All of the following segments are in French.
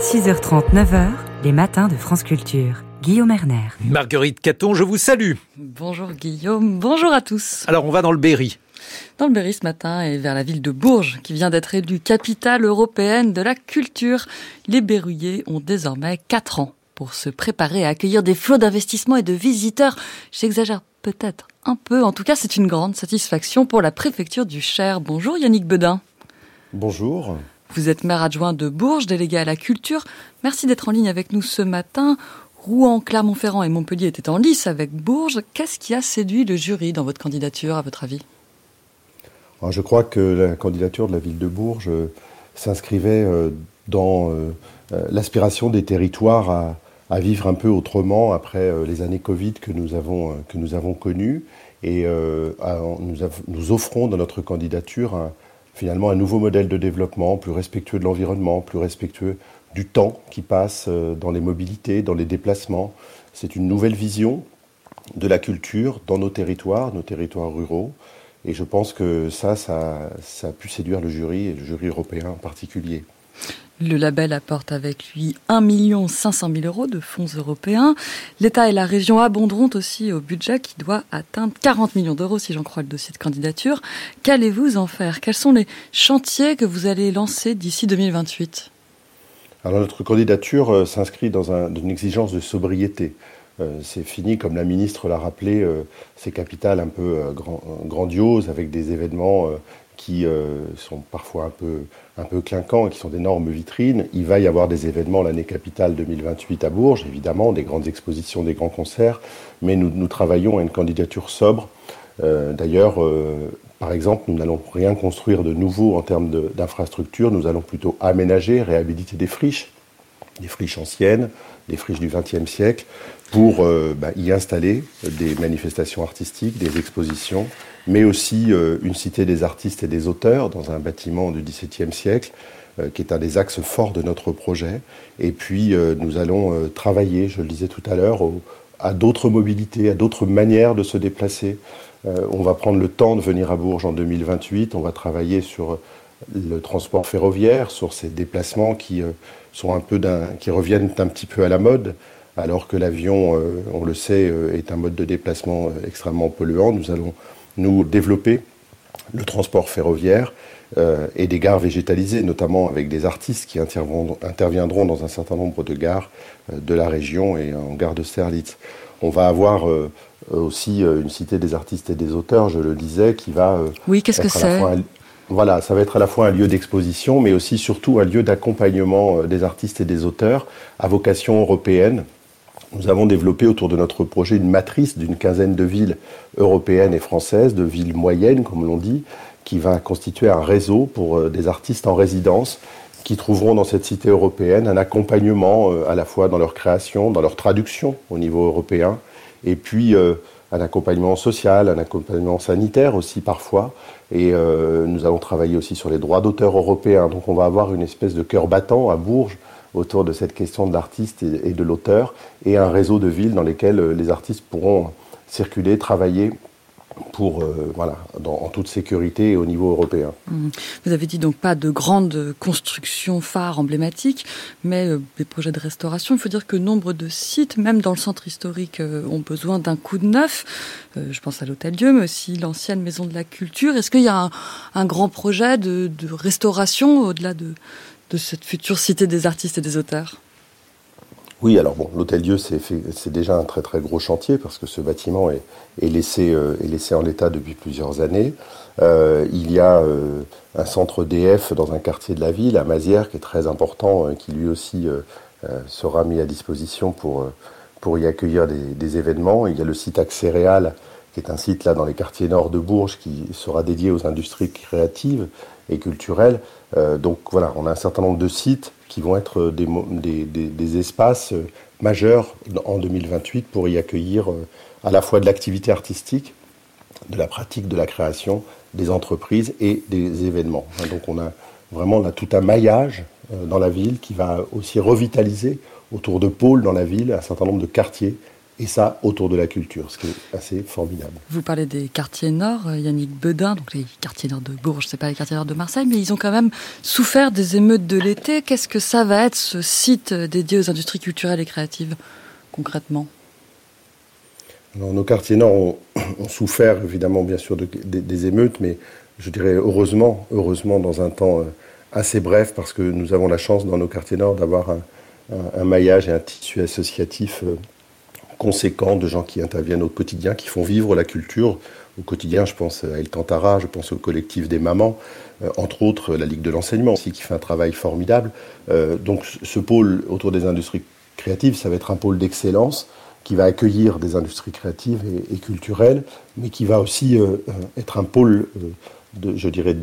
6h30, 9h, les matins de France Culture. Guillaume Erner. Marguerite Caton, je vous salue. Bonjour Guillaume, bonjour à tous. Alors on va dans le Berry. Dans le Berry ce matin et vers la ville de Bourges, qui vient d'être élue capitale européenne de la culture. Les Berruyers ont désormais 4 ans pour se préparer à accueillir des flots d'investissements et de visiteurs. J'exagère peut-être un peu, en tout cas c'est une grande satisfaction pour la préfecture du Cher. Bonjour Yannick Bedin. Bonjour. Vous êtes maire adjoint de Bourges, délégué à la culture. Merci d'être en ligne avec nous ce matin. Rouen, Clermont-Ferrand et Montpellier étaient en lice avec Bourges. Qu'est-ce qui a séduit le jury dans votre candidature, à votre avis? Je crois que la candidature de la ville de Bourges euh, s'inscrivait euh, dans euh, l'aspiration des territoires à, vivre un peu autrement après les années Covid que nous avons, que nous avons connues. Et nous, nous, offrons dans notre candidature un, finalement un nouveau modèle de développement, plus respectueux de l'environnement, plus respectueux du temps qui passe euh, dans les mobilités, dans les déplacements. C'est une nouvelle vision de la culture dans nos territoires, nos territoires ruraux. Et je pense que ça, ça, ça a pu séduire le jury, et le jury européen en particulier. Le label apporte avec lui 1 500 000 euros de fonds européens. L'État et la région abonderont aussi au budget qui doit atteindre 40 millions d'euros si j'en crois le dossier de candidature. Qu'allez-vous en faire? Quels sont les chantiers que vous allez lancer d'ici 2028 Alors notre candidature euh, s'inscrit dans une exigence de sobriété. Euh, c'est fini, comme la ministre l'a rappelé, euh, ces capitales un peu grandioses avec des événements qui euh, sont parfois un peu, clinquants et qui sont d'énormes vitrines. Il va y avoir des événements l'année capitale 2028 à Bourges, évidemment, des grandes expositions, des grands concerts, mais nous, nous travaillons à une candidature sobre. Euh, D'ailleurs, euh, par exemple, nous n'allons rien construire de nouveau en termes d'infrastructures, nous allons plutôt aménager, réhabiliter des friches, des friches anciennes, des friches du XXe siècle, pour euh, bah, y installer des manifestations artistiques, des expositions, mais aussi euh, une cité des artistes et des auteurs dans un bâtiment du XVIIe siècle, euh, qui est un des axes forts de notre projet. Et puis nous allons travailler, je le disais tout à l'heure, à d'autres mobilités, à d'autres manières de se déplacer. on va prendre le temps de venir à Bourges en 2028, on va travailler sur le transport ferroviaire, sur ces déplacements qui, sont un peu qui reviennent un petit peu à la mode alors que l'avion, euh, on le sait, euh, est un mode de déplacement euh, extrêmement polluant. Nous allons nous développer le transport ferroviaire et des gares végétalisées, notamment avec des artistes qui interviendront dans un certain nombre de gares de la région et en gare de Sterlitz. On va avoir aussi une cité des artistes et des auteurs, je le disais, qui va... oui, qu'est-ce que c'est? Voilà, ça va être à la fois un lieu d'exposition, mais aussi surtout un lieu d'accompagnement des artistes et des auteurs à vocation européenne, nous avons développé autour de notre projet une matrice d'une quinzaine de villes européennes et françaises, de villes moyennes, comme l'on dit, qui va constituer un réseau pour euh, des artistes en résidence qui trouveront dans cette cité européenne un accompagnement euh, à la fois dans leur création, dans leur traduction au niveau européen, et puis euh, un accompagnement social, un accompagnement sanitaire aussi parfois. Et nous allons travailler aussi sur les droits d'auteur européens. Donc on va avoir une espèce de cœur battant à Bourges autour de cette question de l'artiste et, de l'auteur, et un réseau de villes dans lesquelles euh, les artistes pourront circuler, travailler pour euh, voilà en toute sécurité au niveau européen. Mmh. Vous avez dit donc pas de grandes constructions phares emblématiques, mais euh, des projets de restauration. Il faut dire que nombre de sites, même dans le centre historique, ont besoin d'un coup de neuf. je pense à l'Hôtel Dieu, mais aussi l'ancienne Maison de la Culture. Est-ce qu'il y a un, grand projet de restauration au-delà de, de cette future cité des artistes et des auteurs? Oui, alors bon, l'Hôtel Dieu, c'est déjà un très très gros chantier parce que ce bâtiment est, laissé, euh, laissé en l'état depuis plusieurs années. Euh, il y a euh, un centre DF dans un quartier de la ville, à Mazières, qui est très important, qui lui aussi sera mis à disposition pour, pour y accueillir des, événements. Il y a le site Accéréal, qui est un site là dans les quartiers nord de Bourges, qui sera dédié aux industries créatives et culturelles. Donc voilà, on a un certain nombre de sites qui vont être des, espaces euh, majeurs en 2028 pour y accueillir euh, à la fois de l'activité artistique, de la pratique de la création, des entreprises et des événements. Donc on a vraiment tout un maillage dans la ville qui va aussi revitaliser autour de pôles dans la ville un certain nombre de quartiers et ça autour de la culture, ce qui est assez formidable. Vous parlez des quartiers nord, euh, Yannick Bedin, donc les quartiers nord de Bourges, c'est pas les quartiers nord de Marseille, mais ils ont quand même souffert des émeutes de l'été. Qu'est-ce que ça va être ce site dédié aux industries culturelles et créatives concrètement? Nos quartiers nord ont, souffert évidemment bien sûr des émeutes, mais je dirais heureusement, heureusement dans un temps euh, assez bref, parce que nous avons la chance dans nos quartiers nord d'avoir un, maillage et un tissu associatif euh, conséquent de gens qui interviennent au quotidien, qui font vivre la culture au quotidien. Je pense à El Tantara, je pense au collectif des mamans, euh, entre autres la Ligue de l'enseignement aussi, qui fait un travail formidable. donc ce pôle autour des industries créatives, ça va être un pôle d'excellence qui va accueillir des industries créatives et, culturelles, mais qui va aussi être un pôle je dirais,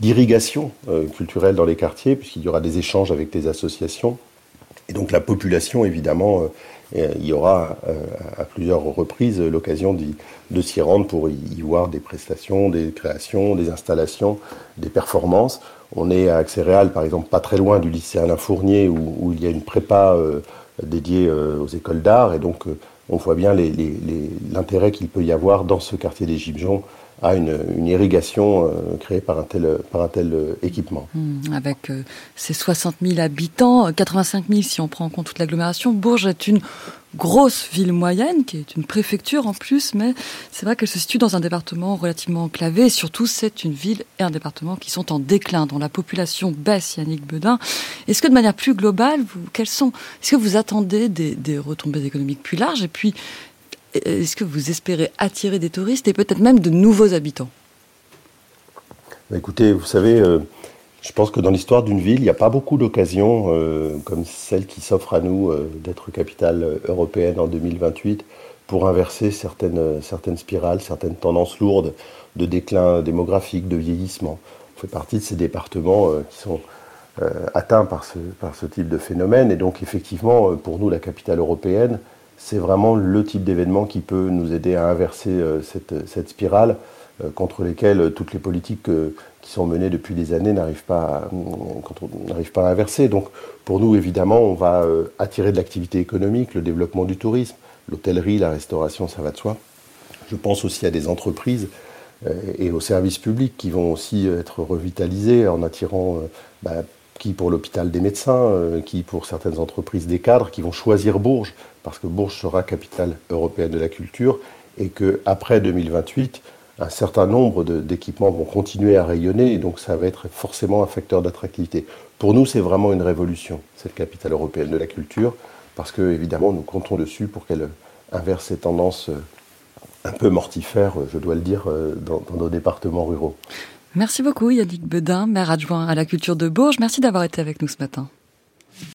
d'irrigation euh, culturelle dans les quartiers, puisqu'il y aura des échanges avec des associations. Et donc la population, évidemment, euh, euh, il y aura à plusieurs reprises l'occasion de s'y rendre pour y, voir des prestations, des créations, des installations, des performances. On est à Axéréal, par exemple, pas très loin du lycée Alain Fournier, où, il y a une prépa dédiée aux écoles d'art. Et donc, on voit bien l'intérêt qu'il peut y avoir dans ce quartier des Gibjons à une, irrigation euh, créée par un tel, par un tel euh, équipement. Hmm, avec ses 60 000 habitants, 85 000 si on prend en compte toute l'agglomération, Bourges est une grosse ville moyenne, qui est une préfecture en plus, mais c'est vrai qu'elle se situe dans un département relativement enclavé, et surtout c'est une ville et un département qui sont en déclin, dont la population baisse, Yannick Bedin. Est-ce que de manière plus globale, vous, sont, est-ce que vous attendez des, retombées économiques plus larges, est-ce que vous espérez attirer des touristes et peut-être même de nouveaux habitants bah, Écoutez, vous savez, euh, je pense que dans l'histoire d'une ville, il n'y a pas beaucoup d'occasions euh, comme celle qui s'offre à nous euh, d'être capitale européenne en 2028 pour inverser certaines, spirales, certaines tendances lourdes de déclin démographique, de vieillissement. On fait partie de ces départements qui sont atteints par ce type de phénomène. Et donc, effectivement, pour nous, la capitale européenne, c'est vraiment le type d'événement qui peut nous aider à inverser euh, cette, spirale euh, contre lesquelles euh, toutes les politiques qui sont menées depuis des années n'arrivent pas, pas à inverser. Donc pour nous, évidemment, on va attirer de l'activité économique, le développement du tourisme, l'hôtellerie, la restauration, ça va de soi. Je pense aussi à des entreprises et aux services publics qui vont aussi être revitalisés en attirant bah, qui pour l'hôpital des médecins, qui pour certaines entreprises des cadres qui vont choisir Bourges parce que Bourges sera capitale européenne de la culture et qu'après 2028, un certain nombre d'équipements vont continuer à rayonner et donc ça va être forcément un facteur d'attractivité. Pour nous, c'est vraiment une révolution, cette capitale européenne de la culture, parce que évidemment, nous comptons dessus pour qu'elle inverse ces tendances euh, un peu mortifères, je dois le dire, euh, dans, dans nos départements ruraux. Merci beaucoup Yannick Bedin, maire adjoint à la culture de Bourges. Merci d'avoir été avec nous ce matin.